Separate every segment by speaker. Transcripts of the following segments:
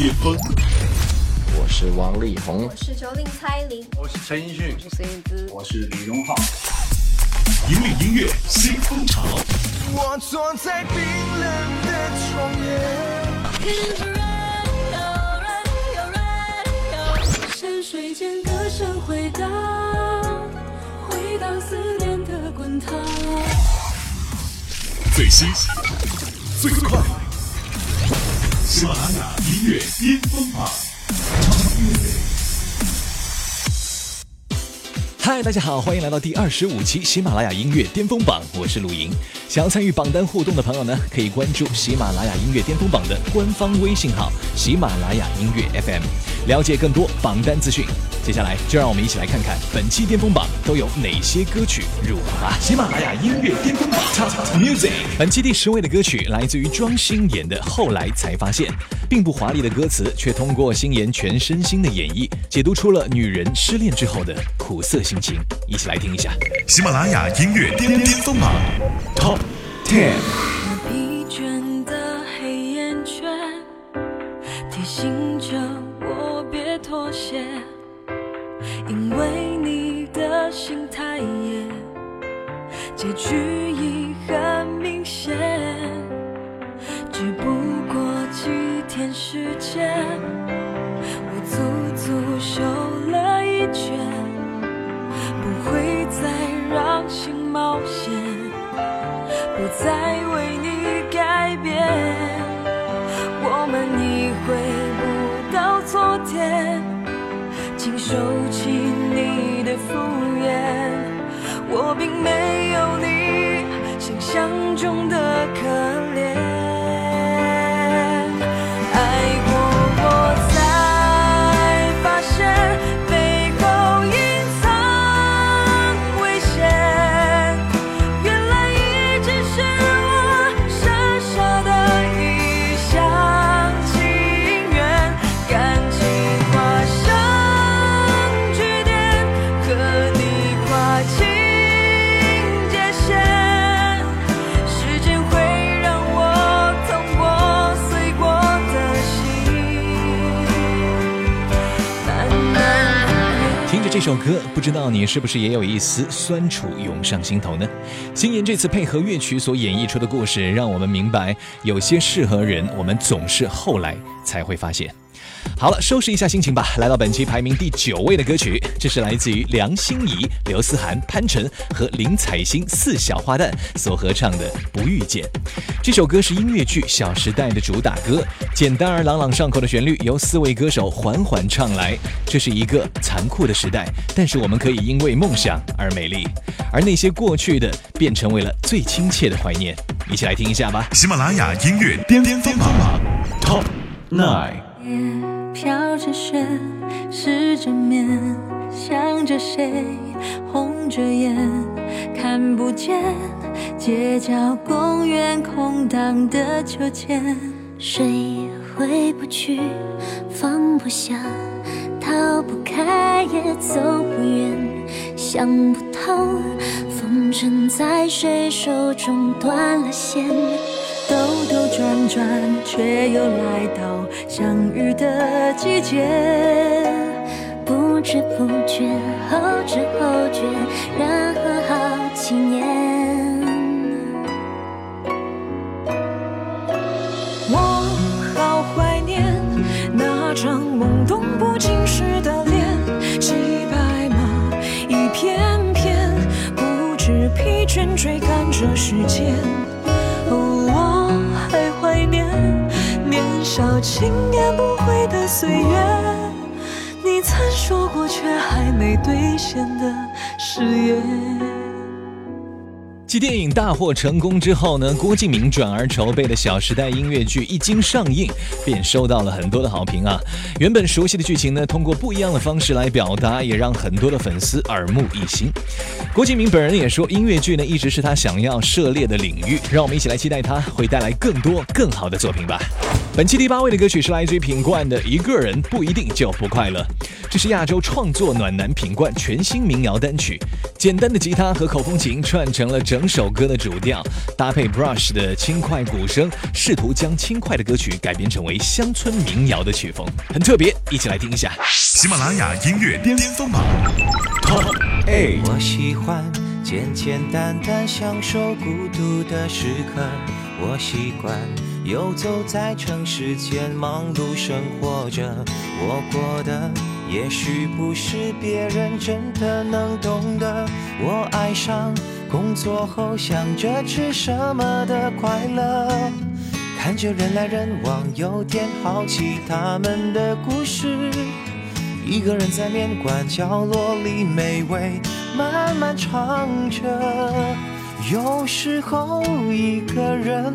Speaker 1: 巅峰。
Speaker 2: 我是王力宏，
Speaker 3: 我是九零蔡琳，
Speaker 4: 我是陈奕迅，
Speaker 3: 我是孙燕姿，
Speaker 4: 我是李荣浩。
Speaker 1: 引领音乐新风潮。
Speaker 5: 我坐在冰冷的窗
Speaker 6: 沿，山水间歌声回荡，回荡思念的滚烫。
Speaker 1: 最新、最快，喜马拉雅音乐巅峰榜。
Speaker 7: 嗨，大家好，欢迎来到第二十五期喜马拉雅音乐巅峰榜，我是陆莹。想要参与榜单互动的朋友呢，可以关注喜马拉雅音乐巅峰榜的官方微信号“喜马拉雅音乐 FM”，了解更多榜单资讯。接下来就让我们一起来看看本期巅峰榜都有哪些歌曲入榜吧。
Speaker 1: 喜马拉雅音乐巅峰榜 Top Music，
Speaker 7: 本期第十位的歌曲来自于庄心妍的《后来才发现》，并不华丽的歌词，却通过心妍全身心的演绎，解读出了女人失恋之后的苦涩心情。一起来听一下。
Speaker 1: 喜马拉雅音乐巅巅峰榜 Top
Speaker 7: 10这首歌，不知道你是不是也有一丝酸楚涌上心头呢？星爷这次配合乐曲所演绎出的故事，让我们明白，有些适合人，我们总是后来才会发现。好了，收拾一下心情吧。来到本期排名第九位的歌曲，这是来自于梁心颐、刘思涵、潘辰和林采欣四小花旦所合唱的《不遇见》。这首歌是音乐剧《小时代》的主打歌，简单而朗朗上口的旋律由四位歌手缓缓唱来。这是一个残酷的时代，但是我们可以因为梦想而美丽，而那些过去的便成为了最亲切的怀念。一起来听一下吧。
Speaker 1: 喜马拉雅音乐巅巅峰榜 Top Nine。
Speaker 6: 飘着雪，失着眠，想着谁，红着眼，看不见街角公园空荡的秋千，
Speaker 8: 谁回不去，放不下，逃不开也走不远，想不透，风筝在谁手中断了线。
Speaker 6: 兜兜转转，却又来到相遇的季节。
Speaker 8: 不知不觉，后知后觉，然后好几年。
Speaker 6: 我好怀念那张懵懂不经事的脸，骑白马一片片，不知疲倦追赶着时间。少轻言不悔的岁月，你曾说过却还没兑现的誓言。
Speaker 7: 继电影大获成功之后呢，郭敬明转而筹备的《小时代》音乐剧一经上映，便收到了很多的好评啊。原本熟悉的剧情呢，通过不一样的方式来表达，也让很多的粉丝耳目一新。郭敬明本人也说，音乐剧呢一直是他想要涉猎的领域，让我们一起来期待他会带来更多更好的作品吧。本期第八位的歌曲是来自于品冠的《一个人不一定就不快乐》，这是亚洲创作暖男品冠全新民谣单曲。简单的吉他和口风琴串成了整首歌的主调，搭配 Brush 的轻快鼓声，试图将轻快的歌曲改编成为乡村民谣的曲风，很特别。一起来听一下。
Speaker 1: 喜马拉雅音乐巅峰榜。
Speaker 9: 我喜欢简简单单享受孤独的时刻，我习惯游走在城市间忙碌生活着，我过的也许不是别人真的能懂得，我爱上工作后想着吃什么的快乐，看着人来人往，有点好奇他们的故事。一个人在面馆角落里美味慢慢尝着，有时候一个人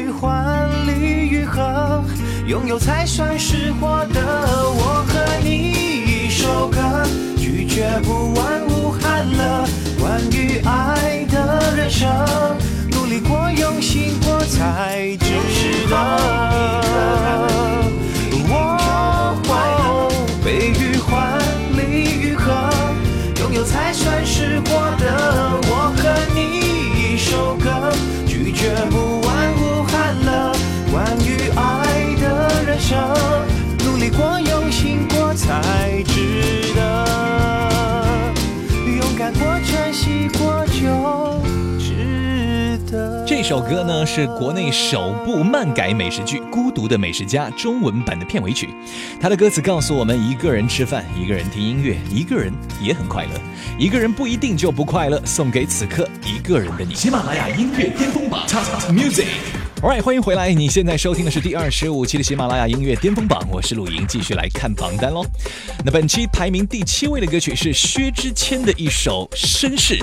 Speaker 9: 拥有才算是获得。我和你一首歌，拒绝不完无憾了。关于爱的人生，努力过，用心过才值得。我悲与欢，离与合，拥有才算是获得。努力过，用心过才值得。勇敢过，珍惜过就值得。
Speaker 7: 这首歌呢是国内首部漫改美食剧《孤独的美食家》中文版的片尾曲。它的歌词告诉我们：一个人吃饭，一个人听音乐，一个人也很快乐。一个人不一定就不快乐。送给此刻一个人的你。
Speaker 1: 喜马拉雅音乐巅峰榜 Top Music。
Speaker 7: Alright，欢迎回来！你现在收听的是第二十五期的喜马拉雅音乐巅峰榜，我是陆莹，继续来看榜单喽。那本期排名第七位的歌曲是薛之谦的一首《绅士》，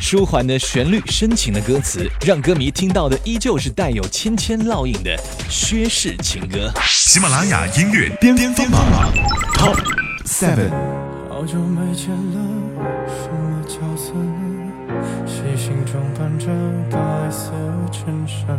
Speaker 7: 舒缓的旋律，深情的歌词，让歌迷听到的依旧是带有芊芊烙印的薛氏情歌。
Speaker 1: 喜马拉雅音乐巅峰榜 Top Seven。
Speaker 10: 好久没见了，什么角色呢？细心装扮着白色衬衫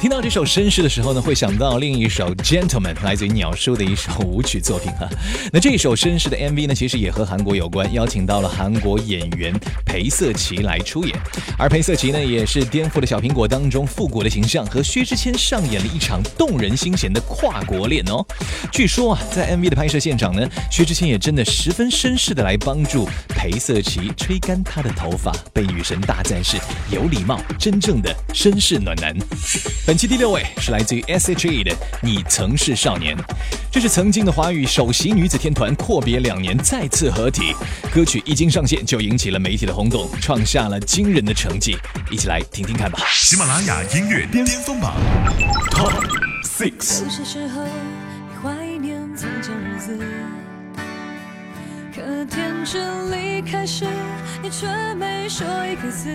Speaker 7: 听到这首绅士的时候呢，会想到另一首 Gentleman，来自于鸟叔的一首舞曲作品哈。那这首绅士的 MV 呢，其实也和韩国有关，邀请到了韩国演员裴瑟琪来出演。而裴瑟琪呢，也是颠覆了小苹果当中复古的形象，和薛之谦上演了一场动人心弦的跨国恋哦。据说啊，在 MV 的拍摄现场呢，薛之谦也真的十分绅士的来帮助裴瑟琪吹干她的头发，被女神大赞是有礼貌，真正的绅士暖男。本期第六位是来自于 S.H.E 的《你曾是少年》，这是曾经的华语首席女子天团阔别两年再次合体，歌曲一经上线就引起了媒体的轰动，创下了惊人的成绩。一起来听听看吧。
Speaker 1: 喜马拉雅音乐巅峰榜 Top Six。
Speaker 11: 有些时候你怀念从前日子，可天真离开时，你却没说一个字。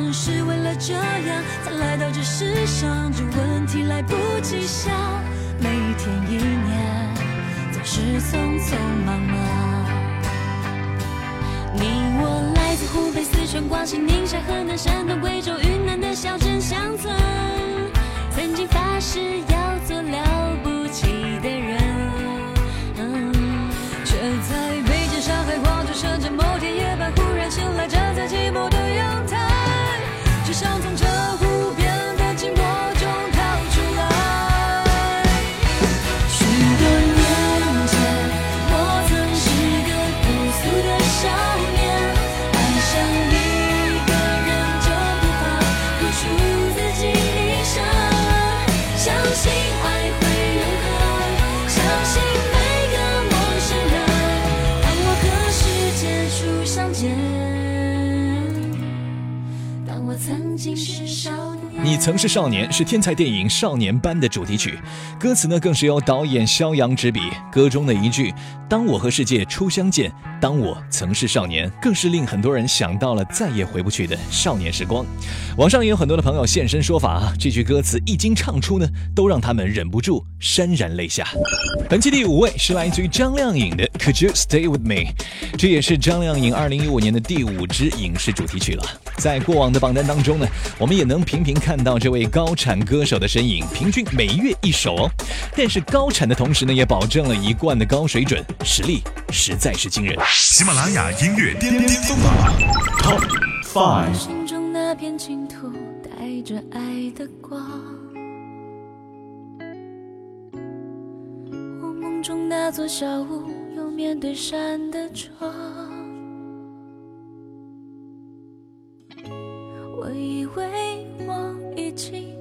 Speaker 12: 是为了这样才来到这世上？这问题来不及想，每一天一年总是匆匆忙忙。你我来自湖北、四川、广西、宁夏、河南、山东、贵州、云南的小镇乡村，曾经发誓要做了不起的人，嗯却在北京、上海、广州、深圳某天夜半忽然醒来，站在寂寞的，想从
Speaker 7: 你曾是少年是天才电影《少年班》的主题曲，歌词呢更是由导演肖阳执笔。歌中的一句“当我和世界初相见，当我曾是少年”，更是令很多人想到了再也回不去的少年时光。网上也有很多的朋友现身说法啊，这句歌词一经唱出呢，都让他们忍不住潸然泪下。本期第五位是来自于张靓颖的《Could You Stay With Me》，这也是张靓颖2015年的第五支影视主题曲了。在过往的榜单当中呢，我们也能频频看到这位高产歌手的身影，平均每月一首哦。但是高产的同时呢，也保证了一贯的高水准，实力实在是惊人。
Speaker 1: 喜马拉雅音乐巅巅峰榜 Top Five。
Speaker 12: 心中那片净土带着爱的光，我梦中那座小屋有面对山的窗。我以为我已经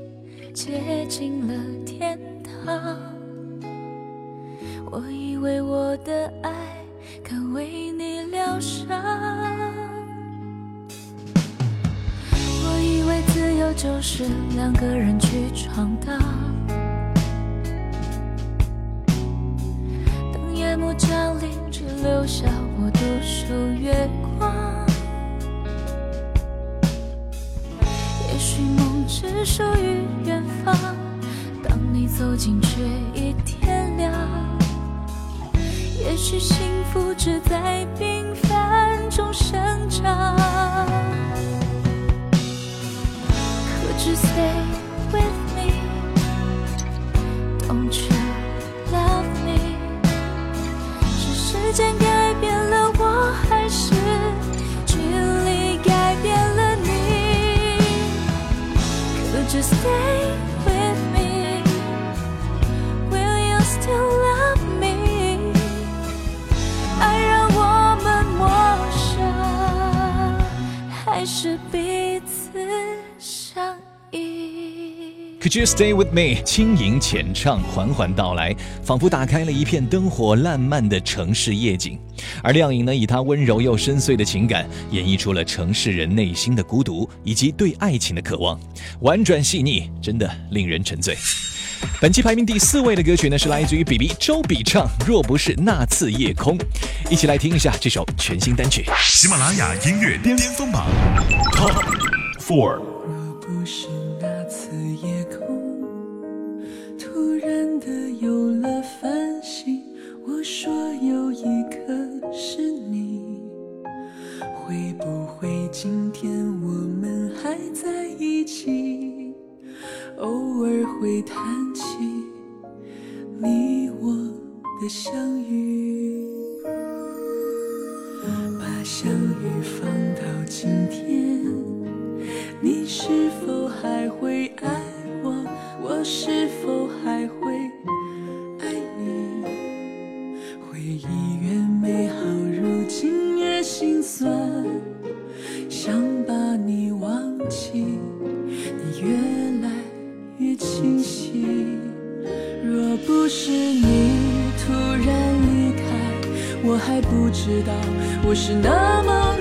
Speaker 12: 接近了天堂，我以为我的爱可为你疗伤。我以为自由就是两个人去闯荡，等夜幕降临，只留下我独守月。只属于远方，当你走近却已天亮。也许幸福只在平凡中生长。可知谁 Could you stay with me？
Speaker 7: 轻盈浅唱，缓缓到来，仿佛打开了一片灯火烂漫的城市夜景。而亮颖呢，以她温柔又深邃的情感，演绎出了城市人内心的孤独以及对爱情的渴望，婉转细腻，真的令人沉醉。本期排名第四位的歌曲呢，是来自于比比周笔畅，《若不是那次夜空》，一起来听一下这首全新单曲。
Speaker 1: 喜马拉雅音乐巅巅峰榜 Top Four。
Speaker 6: 夜空突然的有了繁星，我说有一颗是你，会不会今天我们还在一起？偶尔会谈起你我的相遇，把相遇放到今天。你是否？是否还会爱你？回忆越美好，如今越心酸。想把你忘记，你越来越清晰。若不是你突然离开，我还不知道我是那么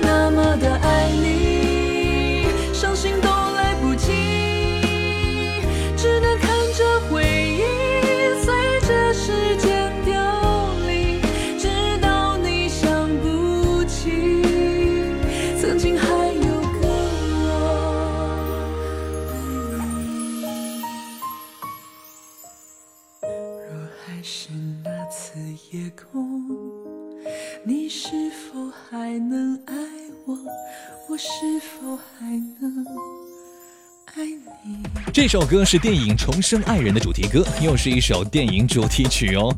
Speaker 7: 首歌是电影《重生爱人》的主题歌，又是一首电影主题曲哦。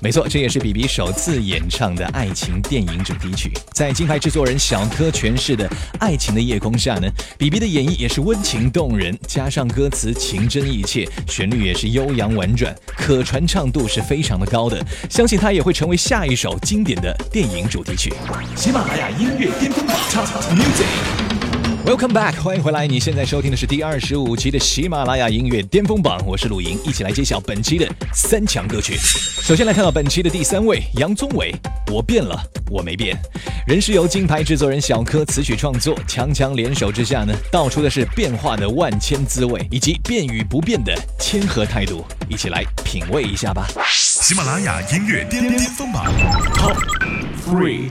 Speaker 7: 没错，这也是比比首次演唱的爱情电影主题曲。在金牌制作人小柯诠释的《爱情的夜空》下呢，比比的演绎也是温情动人，加上歌词情真意切，旋律也是悠扬婉转，可传唱度是非常的高的。相信它也会成为下一首经典的电影主题曲。
Speaker 1: 喜马拉雅音乐巅峰榜 Top Music。
Speaker 7: Welcome back，欢迎回来！你现在收听的是第二十五期的喜马拉雅音乐巅峰榜，我是陆莹，一起来揭晓本期的三强歌曲。首先来看到本期的第三位，杨宗纬，《我变了，我没变》，仍是由金牌制作人小柯词曲创作，强强联手之下呢，道出的是变化的万千滋味，以及变与不变的谦和态度，一起来品味一下吧。
Speaker 1: 喜马拉雅音乐巅巅峰榜 Top Three。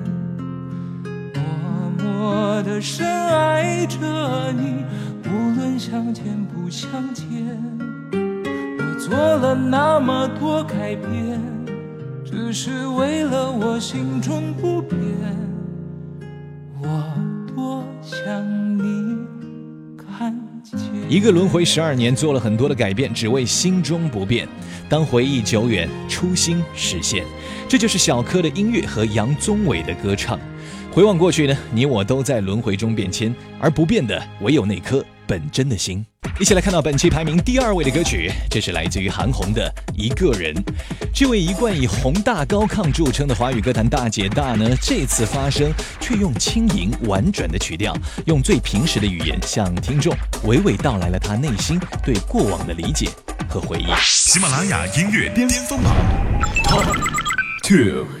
Speaker 13: 默默的深爱着你，无论相见不相见。我做了那么多改变，只是为了我心中不变，我多想你看见。
Speaker 7: 一个轮回十二年，做了很多的改变，只为心中不变。当回忆久远，初心实现，这就是小柯的音乐和杨宗纬的歌唱。回望过去呢，你我都在轮回中变迁，而不变的唯有那颗本真的心。一起来看到本期排名第二位的歌曲，这是来自于韩红的《一个人》。这位一贯以宏大高亢著称的华语歌坛大姐大呢，这次发声却用轻盈婉转的曲调，用最平实的语言向听众娓娓道来了她内心对过往的理解和回忆。
Speaker 1: 喜马拉雅音乐巅峰榜 Top Two。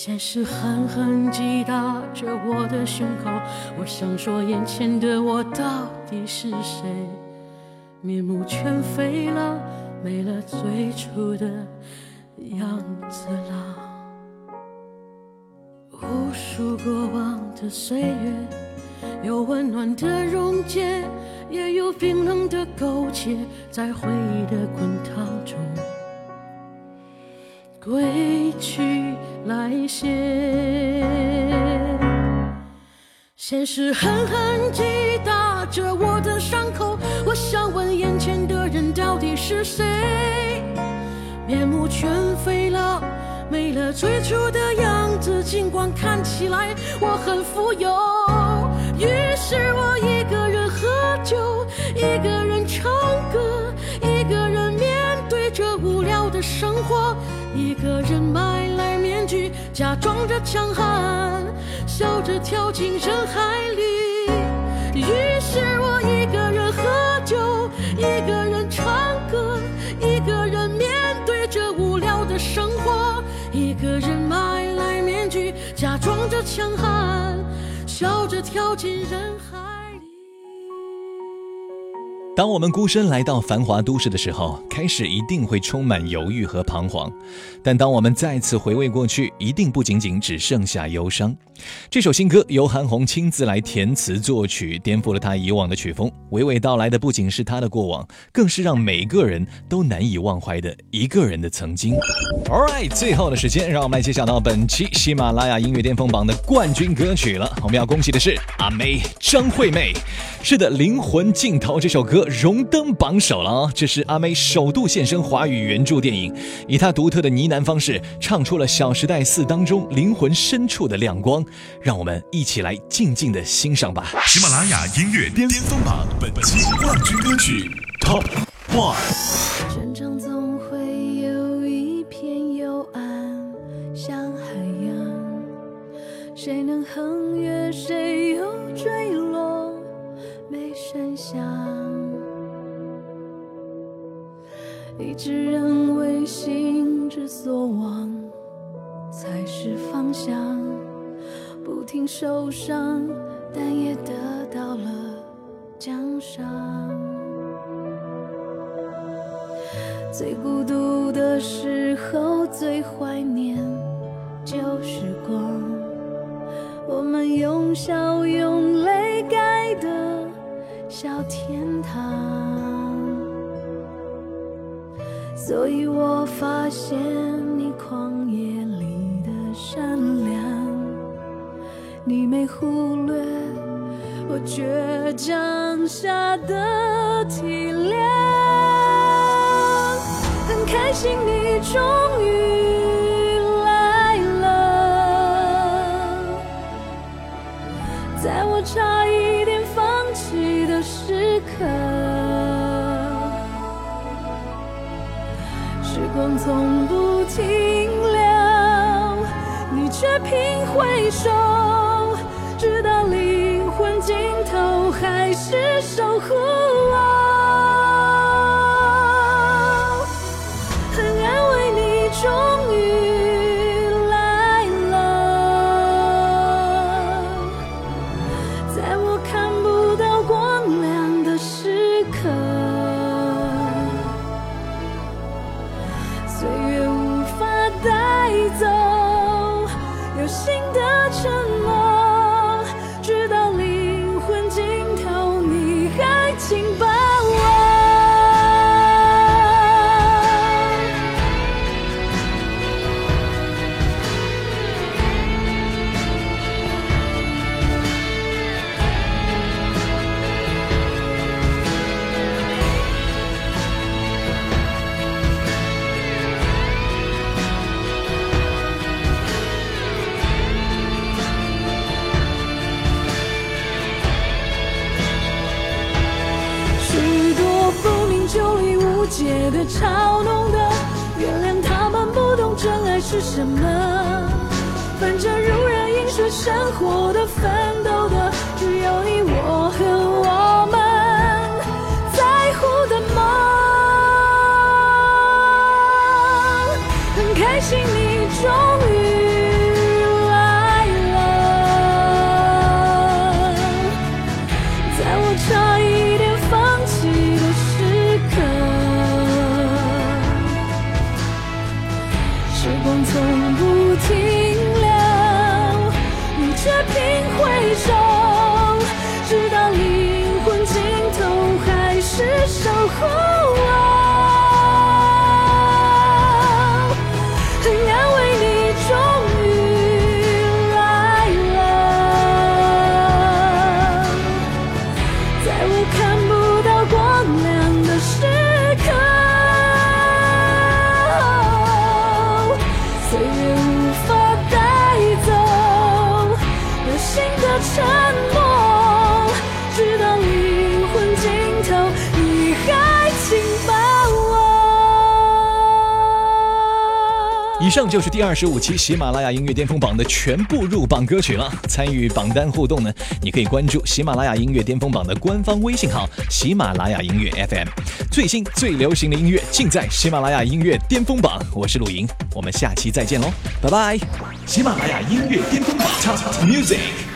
Speaker 11: 现实狠狠击打着我的胸口。我想说，眼前的我到底是谁？面目全非了，没了最初的样子了。无数过往的岁月，有温暖的溶解，也有冰冷的苟且，在回忆的滚烫中。归去来兮，现实狠狠击打着我的伤口。我想问眼前的人到底是谁？面目全非了，没了最初的样子。尽管看起来我很富有，于是我一个人喝酒，一个人唱歌，一个人面对着无聊的生活。一个人买来面具，假装着强悍，笑着跳进人海里。于是我一个人喝酒，一个人唱歌，一个人面对着无聊的生活。一个人买来面具，假装着强悍，
Speaker 12: 笑着跳进人海。
Speaker 7: 当我们孤身来到繁华都市的时候，开始一定会充满犹豫和彷徨，但当我们再次回味过去，一定不仅仅只剩下忧伤。这首新歌由韩红亲自来填词作曲，颠覆了她以往的曲风，娓娓道来的不仅是她的过往，更是让每个人都难以忘怀的一个人的曾经。All right，最后的时间，让我们来揭晓到本期喜马拉雅音乐巅峰榜的冠军歌曲了。我们要恭喜的是阿妹张惠妹，是的，《灵魂尽头》这首歌。荣登榜首了啊！这是阿妹首度现身华语原著电影，以她独特的呢喃方式，唱出了《小时代四》当中灵魂深处的亮光。让我们一起来静静的欣赏吧。
Speaker 1: 喜马拉雅音乐巅峰榜本期冠军歌曲 Top One。
Speaker 12: 战场总会有一片幽暗，像海洋，谁能横越，谁又坠落，没声响。一直认为心之所往才是方向，不停受伤，但也得到了奖赏。最孤独的时候，最怀念旧时光，我们用笑用泪盖的小天堂。所以我发现你没忽略我倔强下的体谅。很开心你终于来了，在我差一点放弃的时刻。时光从不停留，你却频回首，是守护是，生活的奋斗的，只有你我和我们
Speaker 7: 以上就是第二十五期喜马拉雅音乐巅峰榜的全部入榜歌曲了。参与榜单互动呢，你可以关注喜马拉雅音乐巅峰榜的官方微信号“喜马拉雅音乐 FM”，最新最流行的音乐尽在喜马拉雅音乐巅峰榜。我是陆莹，我们下期再见喽，拜拜！
Speaker 1: 喜马拉雅音乐巅峰榜，Top Music。